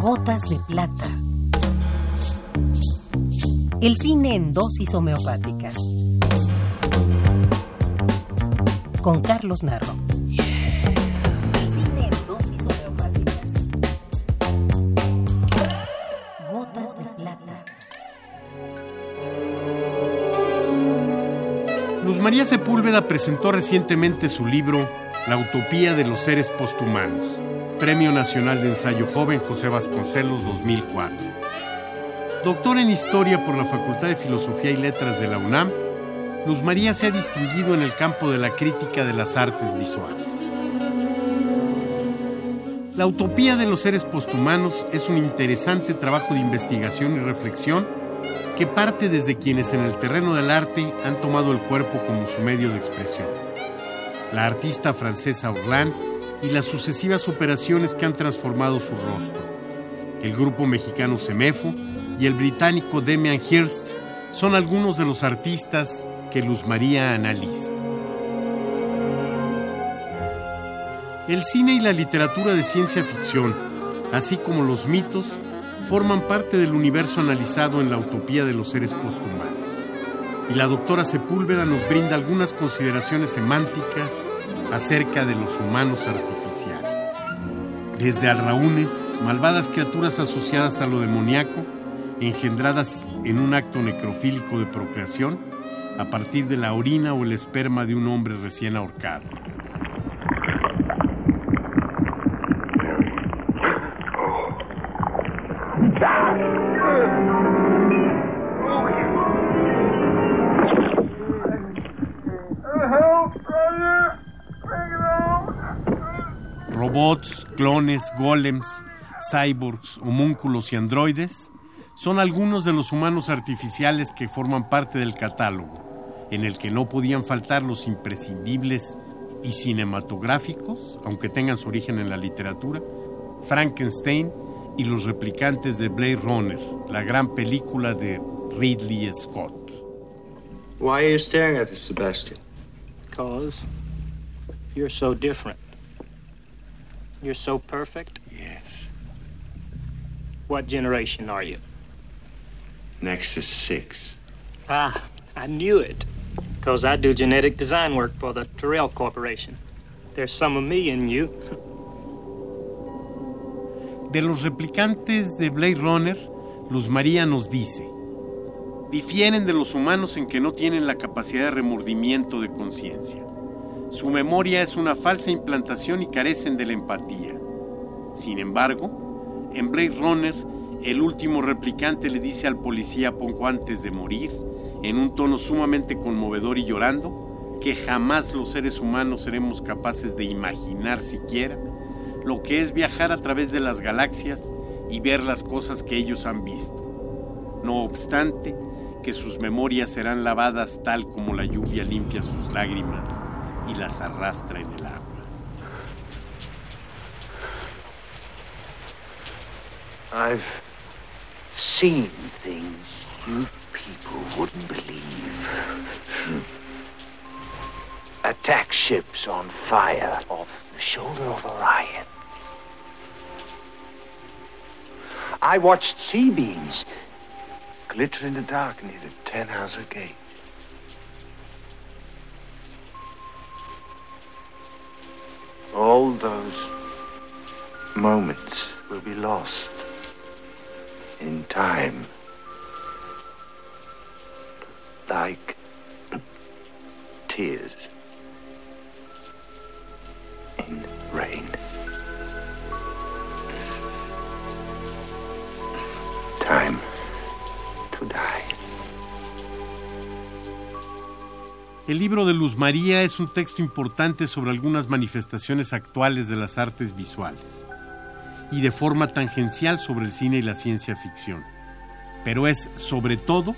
Gotas de plata. El cine en dosis homeopáticas. Con Carlos Narro. El cine en dosis homeopáticas. Gotas de plata. Luz María Sepúlveda presentó recientemente su libro La utopía de los seres posthumanos, Premio Nacional de Ensayo Joven José Vasconcelos 2004. Doctor en Historia por la Facultad de Filosofía y Letras de la UNAM, Luz María se ha distinguido en el campo de la crítica de las artes visuales. La utopía de los seres posthumanos es un interesante trabajo de investigación y reflexión que parte desde quienes en el terreno del arte han tomado el cuerpo como su medio de expresión. La artista francesa Orlan y las sucesivas operaciones que han transformado su rostro. El grupo mexicano Semefo y el británico Demian Hirst son algunos de los artistas que Luz María analiza. El cine y la literatura de ciencia ficción, así como los mitos, forman parte del universo analizado en la utopía de los seres posthumanos. Y la doctora Sepúlveda nos brinda algunas consideraciones semánticas acerca de los humanos artificiales. Desde alraúnes, malvadas criaturas asociadas a lo demoníaco, engendradas en un acto necrofílico de procreación, a partir de la orina o el esperma de un hombre recién ahorcado. Robots, clones, golems, cyborgs, homúnculos y androides son algunos de los humanos artificiales que forman parte del catálogo, en el que no podían faltar los imprescindibles y cinematográficos, aunque tengan su origen en la literatura, Frankenstein y los replicantes de Blade Runner, la gran película de Ridley Scott. Why are you staring at us, Sebastian? Because you're so different. You're so perfect. Yes. What generation are you? Nexus 6. Ah, I knew it. Because I do genetic design work for the Terrell Corporation. There's some of me in you. De los replicantes de Blade Runner, Luz María nos dice, difieren de los humanos en que no tienen la capacidad de remordimiento de conciencia. Su memoria es una falsa implantación y carecen de la empatía. Sin embargo, en Blade Runner, el último replicante le dice al policía poco antes de morir, en un tono sumamente conmovedor y llorando, que jamás los seres humanos seremos capaces de imaginar siquiera lo que es viajar a través de las galaxias y ver las cosas que ellos han visto. No obstante, que sus memorias serán lavadas tal como la lluvia limpia sus lágrimas y las arrastra en el agua. I've seen things you people wouldn't believe. Attack ships on fire off the shoulder of Orion. I watched sea beams glitter in the dark near the Ten Hauser Gate. All those moments will be lost in time. Like tears in rain. Time El libro de Luz María es un texto importante sobre algunas manifestaciones actuales de las artes visuales y de forma tangencial sobre el cine y la ciencia ficción. Pero es, sobre todo,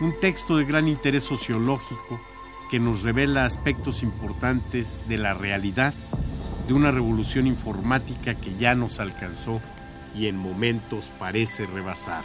un texto de gran interés sociológico que nos revela aspectos importantes de la realidad de una revolución informática que ya nos alcanzó y en momentos parece rebasar.